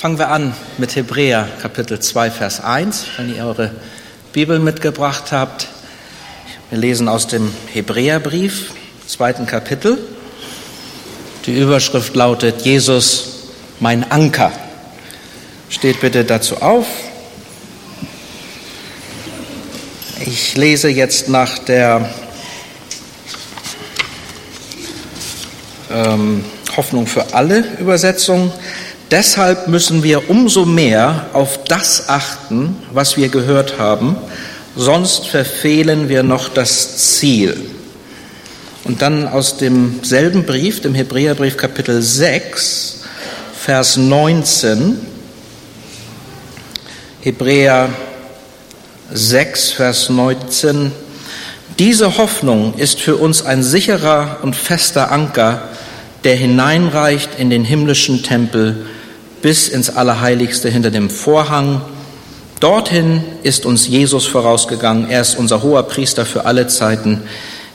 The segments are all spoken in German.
Fangen wir an mit Hebräer Kapitel 2, Vers 1, wenn ihr eure Bibel mitgebracht habt. Wir lesen aus dem Hebräerbrief, zweiten Kapitel. Die Überschrift lautet Jesus, mein Anker. Steht bitte dazu auf. Ich lese jetzt nach der ähm, Hoffnung für alle Übersetzung. Deshalb müssen wir umso mehr auf das achten, was wir gehört haben, sonst verfehlen wir noch das Ziel. Und dann aus demselben Brief, dem Hebräerbrief Kapitel 6, Vers 19, Hebräer 6, Vers 19, diese Hoffnung ist für uns ein sicherer und fester Anker, der hineinreicht in den himmlischen Tempel bis ins Allerheiligste hinter dem Vorhang. Dorthin ist uns Jesus vorausgegangen. Er ist unser hoher Priester für alle Zeiten,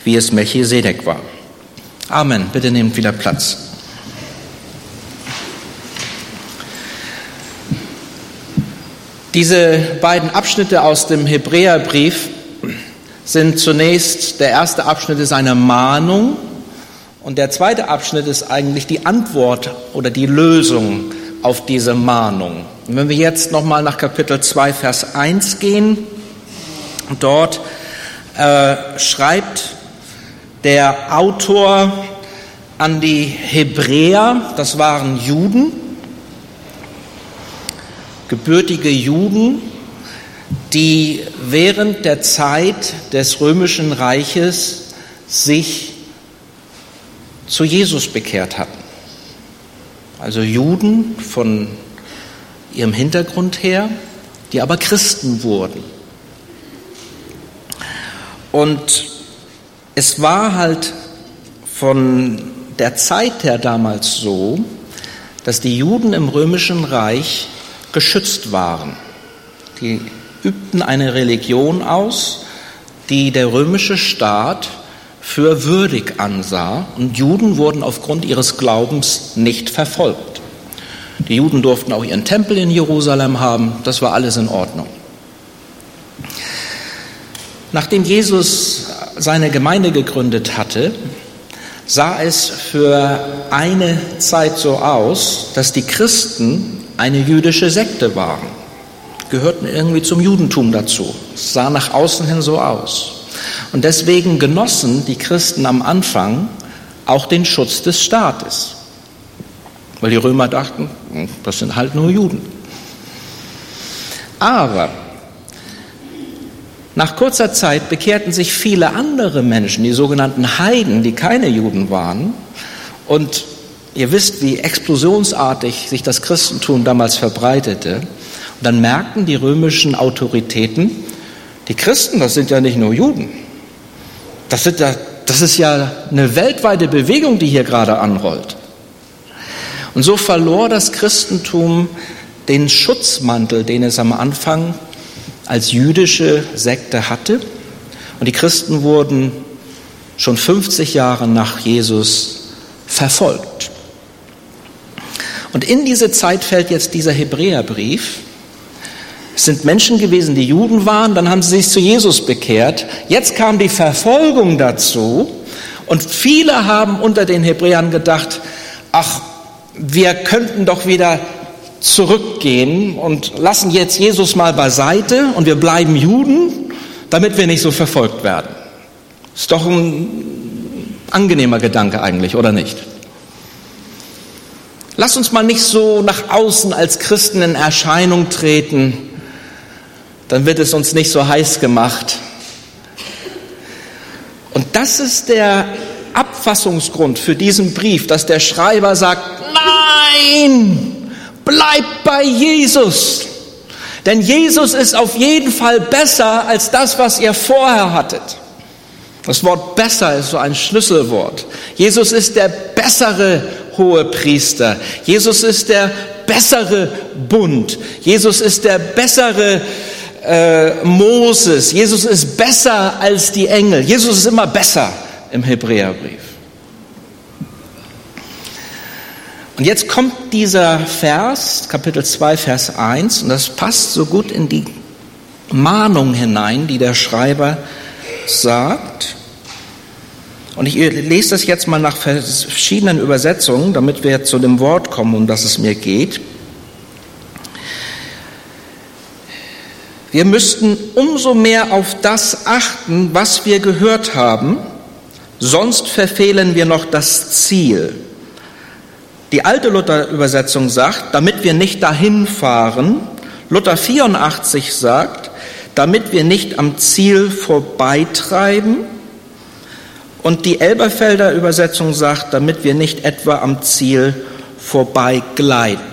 wie es Melchisedek war. Amen. Bitte nehmt wieder Platz. Diese beiden Abschnitte aus dem Hebräerbrief sind zunächst, der erste Abschnitt ist eine Mahnung und der zweite Abschnitt ist eigentlich die Antwort oder die Lösung auf diese Mahnung. Und wenn wir jetzt nochmal nach Kapitel 2, Vers 1 gehen, dort äh, schreibt der Autor an die Hebräer, das waren Juden, gebürtige Juden, die während der Zeit des römischen Reiches sich zu Jesus bekehrt hatten. Also Juden von ihrem Hintergrund her, die aber Christen wurden. Und es war halt von der Zeit her damals so, dass die Juden im römischen Reich geschützt waren. Die übten eine Religion aus, die der römische Staat für würdig ansah und Juden wurden aufgrund ihres Glaubens nicht verfolgt. Die Juden durften auch ihren Tempel in Jerusalem haben, das war alles in Ordnung. Nachdem Jesus seine Gemeinde gegründet hatte, sah es für eine Zeit so aus, dass die Christen eine jüdische Sekte waren, gehörten irgendwie zum Judentum dazu. Es sah nach außen hin so aus. Und deswegen genossen die Christen am Anfang auch den Schutz des Staates. Weil die Römer dachten, hm, das sind halt nur Juden. Aber nach kurzer Zeit bekehrten sich viele andere Menschen, die sogenannten Heiden, die keine Juden waren. Und ihr wisst, wie explosionsartig sich das Christentum damals verbreitete. Und dann merkten die römischen Autoritäten, die Christen, das sind ja nicht nur Juden. Das, ja, das ist ja eine weltweite Bewegung, die hier gerade anrollt. Und so verlor das Christentum den Schutzmantel, den es am Anfang als jüdische Sekte hatte. Und die Christen wurden schon 50 Jahre nach Jesus verfolgt. Und in diese Zeit fällt jetzt dieser Hebräerbrief, es sind Menschen gewesen, die Juden waren, dann haben sie sich zu Jesus bekehrt. Jetzt kam die Verfolgung dazu und viele haben unter den Hebräern gedacht, ach, wir könnten doch wieder zurückgehen und lassen jetzt Jesus mal beiseite und wir bleiben Juden, damit wir nicht so verfolgt werden. Ist doch ein angenehmer Gedanke eigentlich, oder nicht? Lass uns mal nicht so nach außen als Christen in Erscheinung treten, dann wird es uns nicht so heiß gemacht. Und das ist der Abfassungsgrund für diesen Brief, dass der Schreiber sagt, nein, bleib bei Jesus. Denn Jesus ist auf jeden Fall besser als das, was ihr vorher hattet. Das Wort besser ist so ein Schlüsselwort. Jesus ist der bessere hohe Priester. Jesus ist der bessere Bund. Jesus ist der bessere äh, Moses. Jesus ist besser als die Engel. Jesus ist immer besser im Hebräerbrief. Und jetzt kommt dieser Vers, Kapitel 2, Vers 1, und das passt so gut in die Mahnung hinein, die der Schreiber sagt. Und ich lese das jetzt mal nach verschiedenen Übersetzungen, damit wir zu dem Wort kommen, um das es mir geht. Wir müssten umso mehr auf das achten, was wir gehört haben, sonst verfehlen wir noch das Ziel. Die alte Luther-Übersetzung sagt, damit wir nicht dahin fahren. Luther 84 sagt, damit wir nicht am Ziel vorbeitreiben. Und die Elberfelder Übersetzung sagt, damit wir nicht etwa am Ziel vorbeigleiten.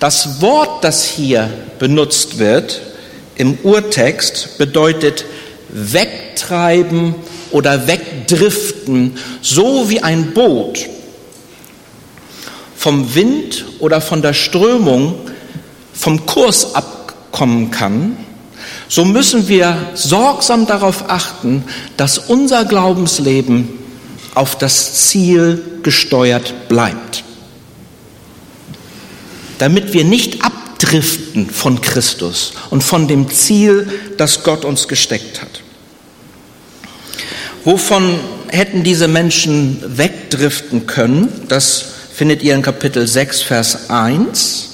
Das Wort, das hier benutzt wird, im Urtext bedeutet wegtreiben oder wegdriften, so wie ein Boot. Vom Wind oder von der Strömung vom Kurs abkommen kann, so müssen wir sorgsam darauf achten, dass unser Glaubensleben auf das Ziel gesteuert bleibt, damit wir nicht ab abdriften von Christus und von dem Ziel, das Gott uns gesteckt hat. Wovon hätten diese Menschen wegdriften können? Das findet ihr in Kapitel 6, Vers 1.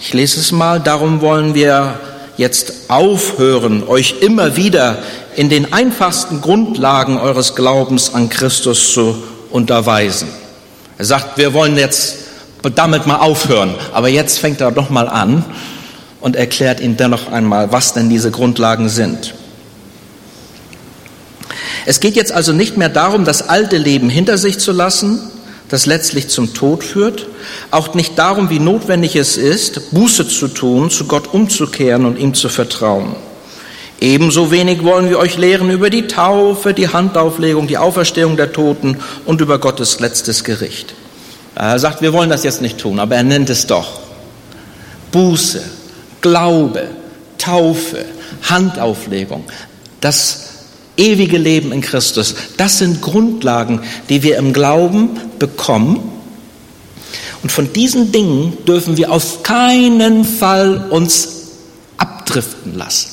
Ich lese es mal. Darum wollen wir jetzt aufhören, euch immer wieder in den einfachsten Grundlagen eures Glaubens an Christus zu unterweisen. Er sagt, wir wollen jetzt damit mal aufhören. Aber jetzt fängt er doch mal an und erklärt ihnen dennoch einmal, was denn diese Grundlagen sind. Es geht jetzt also nicht mehr darum, das alte Leben hinter sich zu lassen, das letztlich zum Tod führt, auch nicht darum, wie notwendig es ist, Buße zu tun, zu Gott umzukehren und ihm zu vertrauen. Ebenso wenig wollen wir euch lehren über die Taufe, die Handauflegung, die Auferstehung der Toten und über Gottes letztes Gericht. Er sagt, wir wollen das jetzt nicht tun, aber er nennt es doch. Buße, Glaube, Taufe, Handauflegung, das ewige Leben in Christus, das sind Grundlagen, die wir im Glauben bekommen. Und von diesen Dingen dürfen wir auf keinen Fall uns abdriften lassen.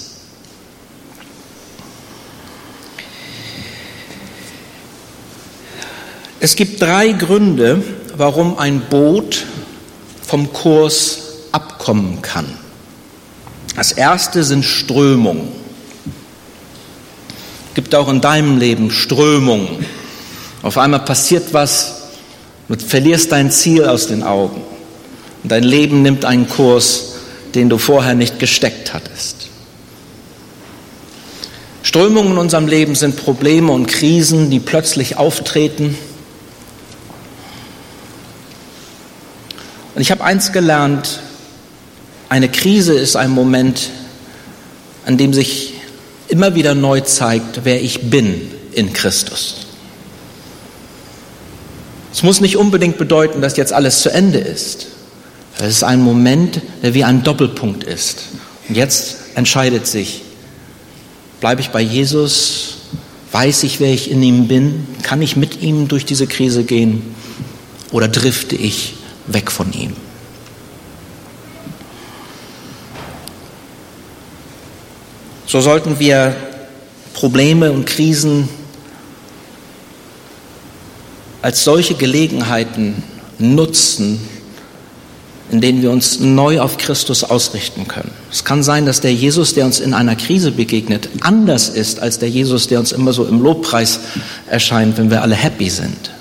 Es gibt drei Gründe, warum ein Boot vom Kurs abkommen kann. Das erste sind Strömungen. Es gibt auch in deinem Leben Strömungen. Auf einmal passiert was, du verlierst dein Ziel aus den Augen. Und dein Leben nimmt einen Kurs, den du vorher nicht gesteckt hattest. Strömungen in unserem Leben sind Probleme und Krisen, die plötzlich auftreten Und ich habe eins gelernt, eine Krise ist ein Moment, an dem sich immer wieder neu zeigt, wer ich bin in Christus. Es muss nicht unbedingt bedeuten, dass jetzt alles zu Ende ist. Es ist ein Moment, der wie ein Doppelpunkt ist. Und jetzt entscheidet sich, bleibe ich bei Jesus? Weiß ich, wer ich in ihm bin? Kann ich mit ihm durch diese Krise gehen? Oder drifte ich weg von ihm. So sollten wir Probleme und Krisen als solche Gelegenheiten nutzen, in denen wir uns neu auf Christus ausrichten können. Es kann sein, dass der Jesus, der uns in einer Krise begegnet, anders ist als der Jesus, der uns immer so im Lobpreis erscheint, wenn wir alle happy sind.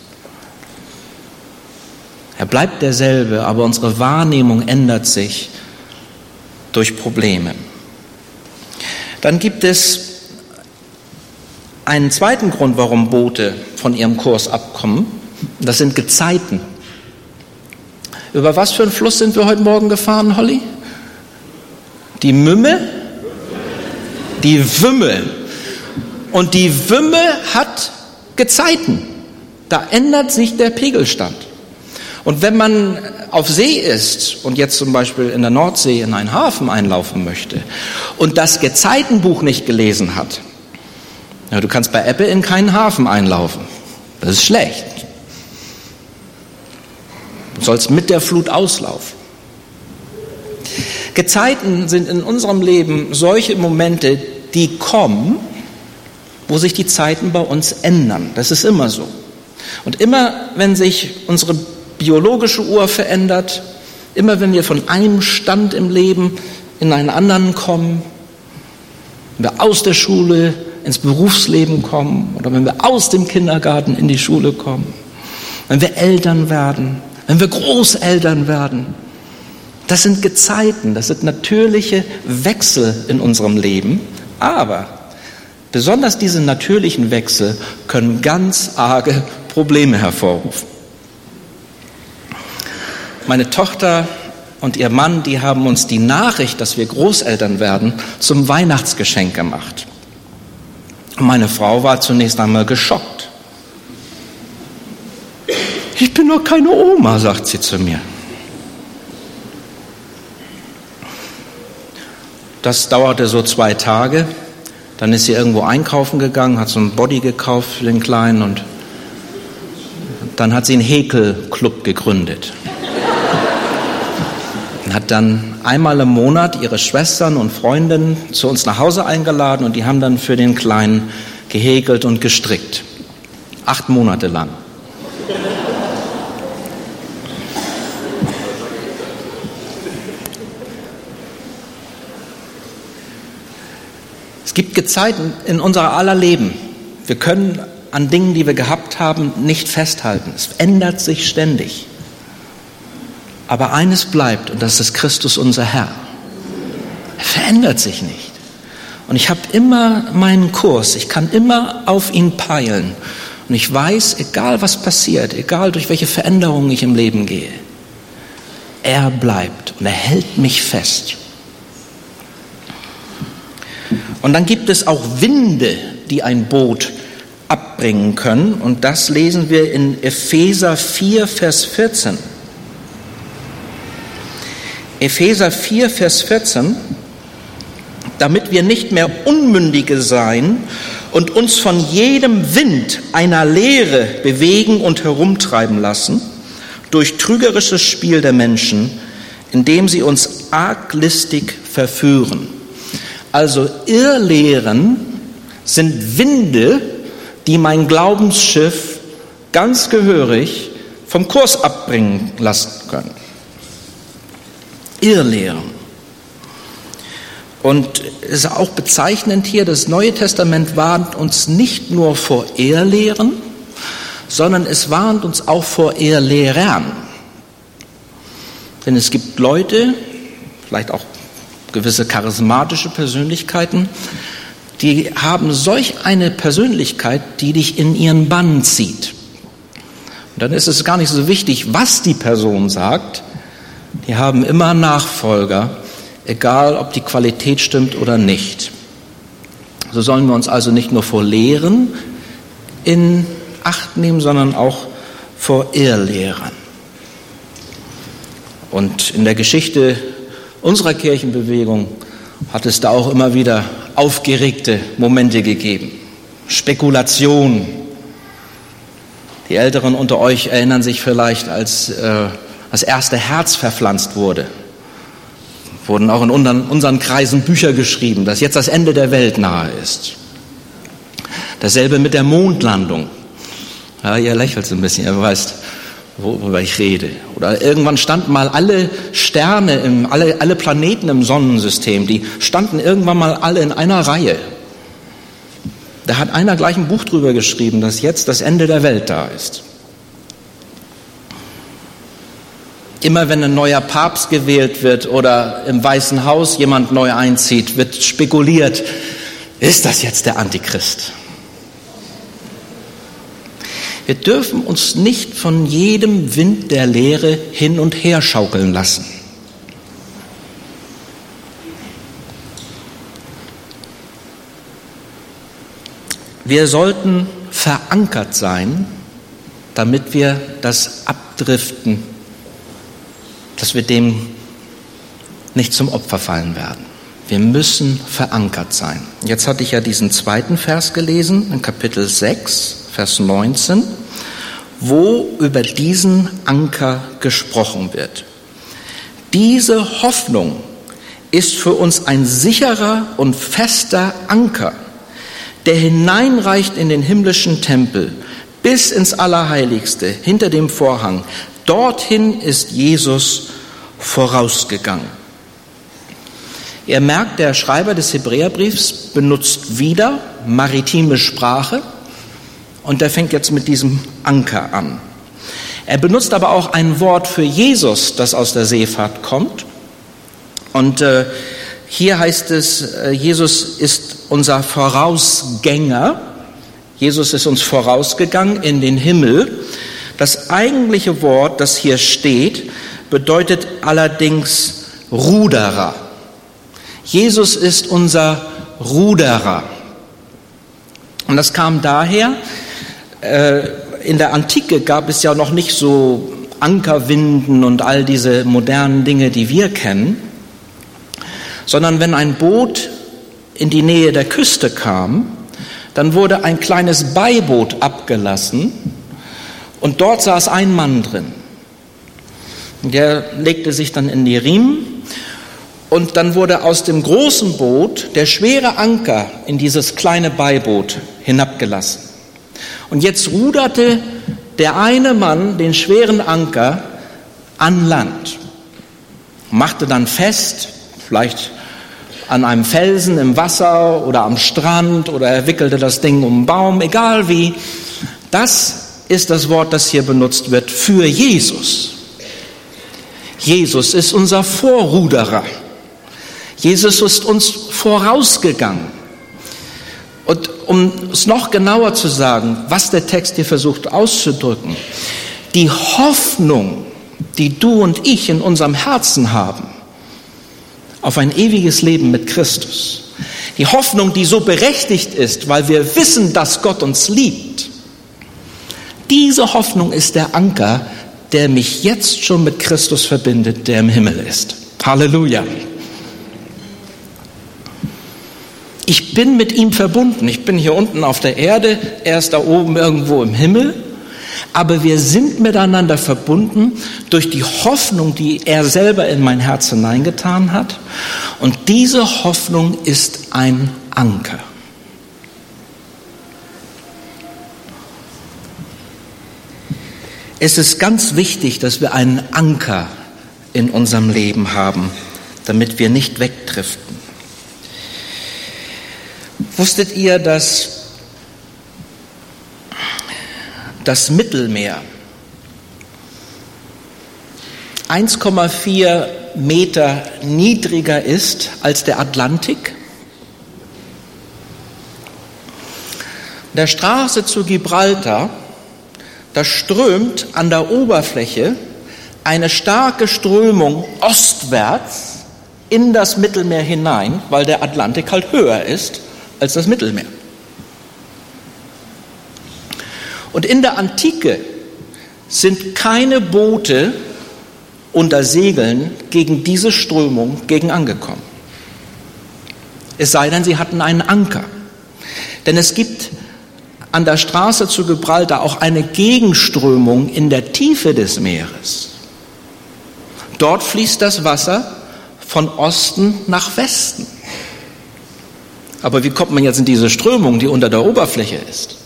Er bleibt derselbe, aber unsere Wahrnehmung ändert sich durch Probleme. Dann gibt es einen zweiten Grund, warum Boote von ihrem Kurs abkommen. Das sind Gezeiten. Über was für einen Fluss sind wir heute Morgen gefahren, Holly? Die Mümme? Die Wümme. Und die Wümme hat Gezeiten. Da ändert sich der Pegelstand. Und wenn man auf See ist und jetzt zum Beispiel in der Nordsee in einen Hafen einlaufen möchte und das Gezeitenbuch nicht gelesen hat, ja, du kannst bei Apple in keinen Hafen einlaufen. Das ist schlecht. soll es mit der Flut auslaufen. Gezeiten sind in unserem Leben solche Momente, die kommen, wo sich die Zeiten bei uns ändern. Das ist immer so. Und immer, wenn sich unsere biologische Uhr verändert, immer wenn wir von einem Stand im Leben in einen anderen kommen, wenn wir aus der Schule ins Berufsleben kommen oder wenn wir aus dem Kindergarten in die Schule kommen, wenn wir Eltern werden, wenn wir Großeltern werden. Das sind Gezeiten, das sind natürliche Wechsel in unserem Leben, aber besonders diese natürlichen Wechsel können ganz arge Probleme hervorrufen. Meine Tochter und ihr Mann, die haben uns die Nachricht, dass wir Großeltern werden, zum Weihnachtsgeschenk gemacht. Meine Frau war zunächst einmal geschockt. Ich bin doch keine Oma, sagt sie zu mir. Das dauerte so zwei Tage. Dann ist sie irgendwo einkaufen gegangen, hat so einen Body gekauft für den Kleinen und dann hat sie einen Häkelclub gegründet. Hat dann einmal im Monat ihre Schwestern und Freundinnen zu uns nach Hause eingeladen und die haben dann für den Kleinen gehäkelt und gestrickt. Acht Monate lang. Es gibt Gezeiten in unser aller Leben. Wir können an Dingen, die wir gehabt haben, nicht festhalten. Es ändert sich ständig. Aber eines bleibt, und das ist Christus unser Herr. Er verändert sich nicht. Und ich habe immer meinen Kurs, ich kann immer auf ihn peilen. Und ich weiß, egal was passiert, egal durch welche Veränderungen ich im Leben gehe, er bleibt und er hält mich fest. Und dann gibt es auch Winde, die ein Boot abbringen können. Und das lesen wir in Epheser 4, Vers 14. Epheser 4, Vers 14. Damit wir nicht mehr Unmündige sein und uns von jedem Wind einer Lehre bewegen und herumtreiben lassen, durch trügerisches Spiel der Menschen, indem sie uns arglistig verführen. Also Irrlehren sind Winde, die mein Glaubensschiff ganz gehörig vom Kurs abbringen lassen können. Irrlehren. Und es ist auch bezeichnend hier, das Neue Testament warnt uns nicht nur vor Irrlehren, sondern es warnt uns auch vor Irrlehrern. Denn es gibt Leute, vielleicht auch gewisse charismatische Persönlichkeiten, die haben solch eine Persönlichkeit, die dich in ihren Bann zieht. Und dann ist es gar nicht so wichtig, was die Person sagt. Die haben immer Nachfolger, egal ob die Qualität stimmt oder nicht. So sollen wir uns also nicht nur vor Lehren in Acht nehmen, sondern auch vor Irrlehrern. Und in der Geschichte unserer Kirchenbewegung hat es da auch immer wieder aufgeregte Momente gegeben. Spekulation. Die Älteren unter euch erinnern sich vielleicht, als äh, das erste Herz verpflanzt wurde. Wurden auch in unseren, Kreisen Bücher geschrieben, dass jetzt das Ende der Welt nahe ist. Dasselbe mit der Mondlandung. Ja, ihr lächelt so ein bisschen, ihr weißt, worüber ich rede. Oder irgendwann standen mal alle Sterne, im, alle, alle Planeten im Sonnensystem, die standen irgendwann mal alle in einer Reihe. Da hat einer gleich ein Buch drüber geschrieben, dass jetzt das Ende der Welt da ist. Immer wenn ein neuer Papst gewählt wird oder im Weißen Haus jemand neu einzieht, wird spekuliert, ist das jetzt der Antichrist? Wir dürfen uns nicht von jedem Wind der Lehre hin und her schaukeln lassen. Wir sollten verankert sein, damit wir das Abdriften, dass wir dem nicht zum Opfer fallen werden. Wir müssen verankert sein. Jetzt hatte ich ja diesen zweiten Vers gelesen in Kapitel 6, Vers 19, wo über diesen Anker gesprochen wird. Diese Hoffnung ist für uns ein sicherer und fester Anker, der hineinreicht in den himmlischen Tempel bis ins Allerheiligste hinter dem Vorhang. Dorthin ist Jesus vorausgegangen. Ihr merkt, der Schreiber des Hebräerbriefs benutzt wieder maritime Sprache und er fängt jetzt mit diesem Anker an. Er benutzt aber auch ein Wort für Jesus, das aus der Seefahrt kommt. Und äh, hier heißt es, äh, Jesus ist unser Vorausgänger. Jesus ist uns vorausgegangen in den Himmel. Das eigentliche Wort, das hier steht, bedeutet allerdings Ruderer. Jesus ist unser Ruderer. Und das kam daher, äh, in der Antike gab es ja noch nicht so Ankerwinden und all diese modernen Dinge, die wir kennen, sondern wenn ein Boot in die Nähe der Küste kam, dann wurde ein kleines Beiboot abgelassen und dort saß ein Mann drin. Der legte sich dann in die Riemen und dann wurde aus dem großen Boot der schwere Anker in dieses kleine Beiboot hinabgelassen. Und jetzt ruderte der eine Mann den schweren Anker an Land, machte dann fest, vielleicht an einem Felsen im Wasser oder am Strand oder er wickelte das Ding um einen Baum, egal wie. Das ist das Wort, das hier benutzt wird für Jesus. Jesus ist unser Vorruderer. Jesus ist uns vorausgegangen. Und um es noch genauer zu sagen, was der Text hier versucht auszudrücken, die Hoffnung, die du und ich in unserem Herzen haben, auf ein ewiges Leben mit Christus, die Hoffnung, die so berechtigt ist, weil wir wissen, dass Gott uns liebt, diese Hoffnung ist der Anker, der mich jetzt schon mit Christus verbindet, der im Himmel ist. Halleluja. Ich bin mit ihm verbunden. Ich bin hier unten auf der Erde, er ist da oben irgendwo im Himmel. Aber wir sind miteinander verbunden durch die Hoffnung, die er selber in mein Herz hineingetan hat. Und diese Hoffnung ist ein Anker. Es ist ganz wichtig, dass wir einen Anker in unserem Leben haben, damit wir nicht wegdriften. Wusstet ihr, dass das Mittelmeer 1,4 Meter niedriger ist als der Atlantik? Der Straße zu Gibraltar, da strömt an der Oberfläche eine starke Strömung ostwärts in das Mittelmeer hinein, weil der Atlantik halt höher ist als das Mittelmeer. Und in der Antike sind keine Boote unter Segeln gegen diese Strömung gegen angekommen. Es sei denn, sie hatten einen Anker. Denn es gibt an der Straße zu Gibraltar auch eine Gegenströmung in der Tiefe des Meeres. Dort fließt das Wasser von Osten nach Westen. Aber wie kommt man jetzt in diese Strömung, die unter der Oberfläche ist?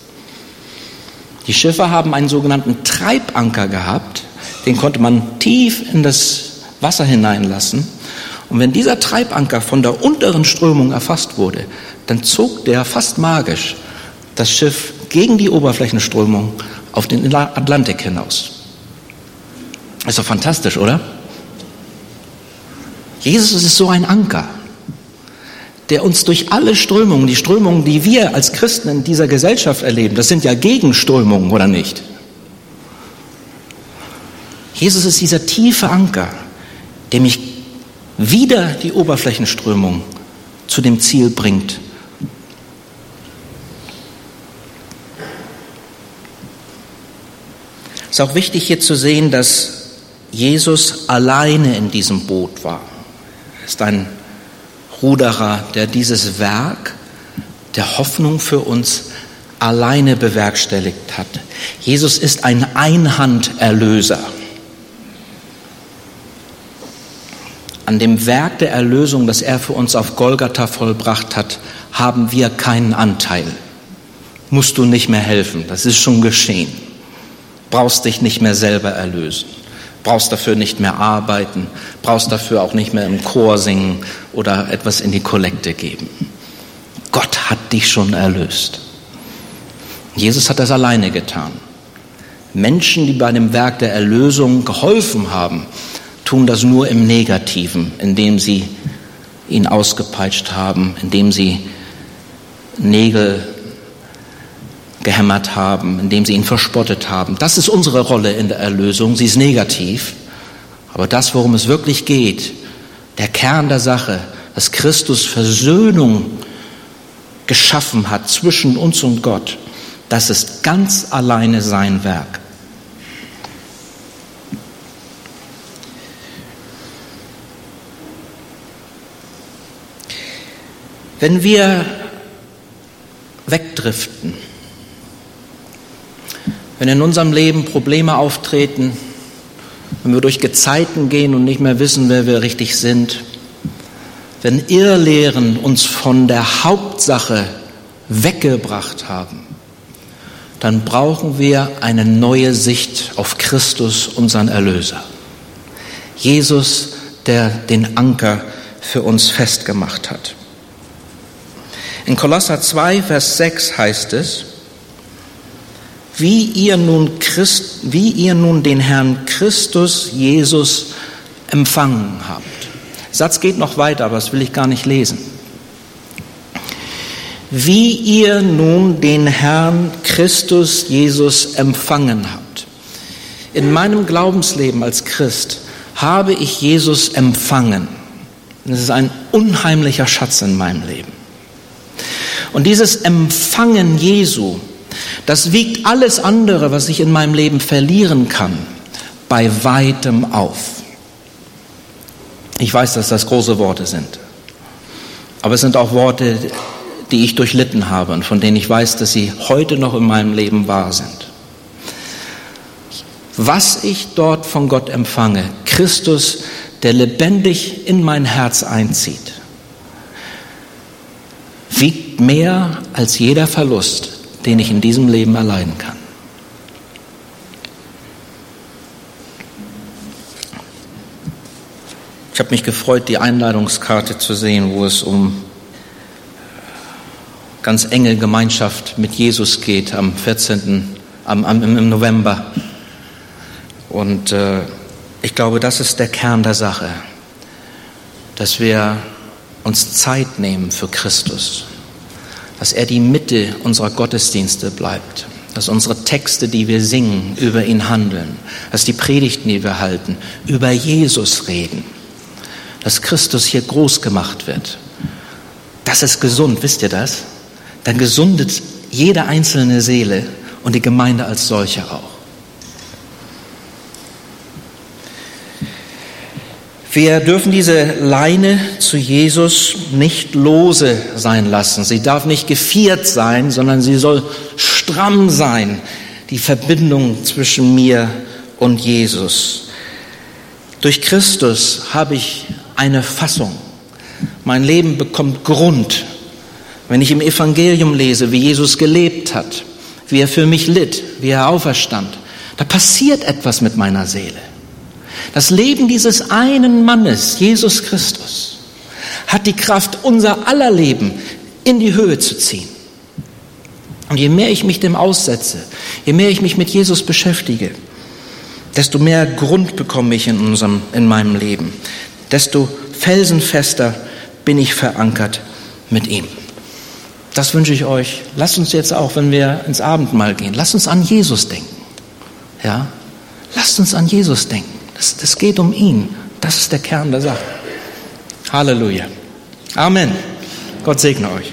Die Schiffer haben einen sogenannten Treibanker gehabt, den konnte man tief in das Wasser hineinlassen. Und wenn dieser Treibanker von der unteren Strömung erfasst wurde, dann zog der fast magisch das Schiff gegen die Oberflächenströmung auf den Atlantik hinaus. Ist doch fantastisch, oder? Jesus ist so ein Anker der uns durch alle Strömungen, die Strömungen, die wir als Christen in dieser Gesellschaft erleben, das sind ja Gegenströmungen, oder nicht? Jesus ist dieser tiefe Anker, der mich wieder die Oberflächenströmung zu dem Ziel bringt. Es ist auch wichtig hier zu sehen, dass Jesus alleine in diesem Boot war. Er ist ein Ruderer, der dieses Werk der Hoffnung für uns alleine bewerkstelligt hat. Jesus ist ein Einhanderlöser. An dem Werk der Erlösung, das er für uns auf Golgatha vollbracht hat, haben wir keinen Anteil. Musst du nicht mehr helfen, das ist schon geschehen. Brauchst dich nicht mehr selber erlösen brauchst dafür nicht mehr arbeiten, brauchst dafür auch nicht mehr im Chor singen oder etwas in die Kollekte geben. Gott hat dich schon erlöst. Jesus hat das alleine getan. Menschen, die bei dem Werk der Erlösung geholfen haben, tun das nur im Negativen, indem sie ihn ausgepeitscht haben, indem sie Nägel gehämmert haben, indem sie ihn verspottet haben. Das ist unsere Rolle in der Erlösung. Sie ist negativ. Aber das, worum es wirklich geht, der Kern der Sache, dass Christus Versöhnung geschaffen hat zwischen uns und Gott, das ist ganz alleine sein Werk. Wenn wir wegdriften, wenn in unserem Leben Probleme auftreten, wenn wir durch Gezeiten gehen und nicht mehr wissen, wer wir richtig sind, wenn Irrlehren uns von der Hauptsache weggebracht haben, dann brauchen wir eine neue Sicht auf Christus, unseren Erlöser. Jesus, der den Anker für uns festgemacht hat. In Kolosser 2, Vers 6 heißt es, wie ihr nun, Christ, wie ihr nun den Herrn Christus Jesus empfangen habt. Der Satz geht noch weiter, aber das will ich gar nicht lesen. Wie ihr nun den Herrn Christus Jesus empfangen habt. In meinem Glaubensleben als Christ habe ich Jesus empfangen. Das ist ein unheimlicher Schatz in meinem Leben. Und dieses Empfangen Jesu, das wiegt alles andere, was ich in meinem Leben verlieren kann, bei weitem auf. Ich weiß, dass das große Worte sind. Aber es sind auch Worte, die ich durchlitten habe und von denen ich weiß, dass sie heute noch in meinem Leben wahr sind. Was ich dort von Gott empfange, Christus, der lebendig in mein Herz einzieht, wiegt mehr als jeder Verlust, den ich in diesem Leben erleiden kann. Ich habe mich gefreut, die Einladungskarte zu sehen, wo es um ganz enge Gemeinschaft mit Jesus geht am 14. Am, am, im November. Und äh, ich glaube, das ist der Kern der Sache, dass wir uns Zeit nehmen für Christus dass er die Mitte unserer Gottesdienste bleibt, dass unsere Texte, die wir singen, über ihn handeln, dass die Predigten, die wir halten, über Jesus reden, dass Christus hier groß gemacht wird. Das ist gesund, wisst ihr das? Dann gesundet jede einzelne Seele und die Gemeinde als solche auch. Wir dürfen diese Leine zu Jesus nicht lose sein lassen. Sie darf nicht geviert sein, sondern sie soll stramm sein, die Verbindung zwischen mir und Jesus. Durch Christus habe ich eine Fassung. Mein Leben bekommt Grund, wenn ich im Evangelium lese, wie Jesus gelebt hat, wie er für mich litt, wie er auferstand. Da passiert etwas mit meiner Seele. Das Leben dieses einen Mannes, Jesus Christus, hat die Kraft, unser aller Leben in die Höhe zu ziehen. Und je mehr ich mich dem aussetze, je mehr ich mich mit Jesus beschäftige, desto mehr Grund bekomme ich in, unserem, in meinem Leben, desto felsenfester bin ich verankert mit ihm. Das wünsche ich euch. Lasst uns jetzt auch, wenn wir ins Abendmahl gehen, lasst uns an Jesus denken. Ja? Lasst uns an Jesus denken. Das, das geht um ihn. Das ist der Kern der Sache. Halleluja. Amen. Gott segne euch.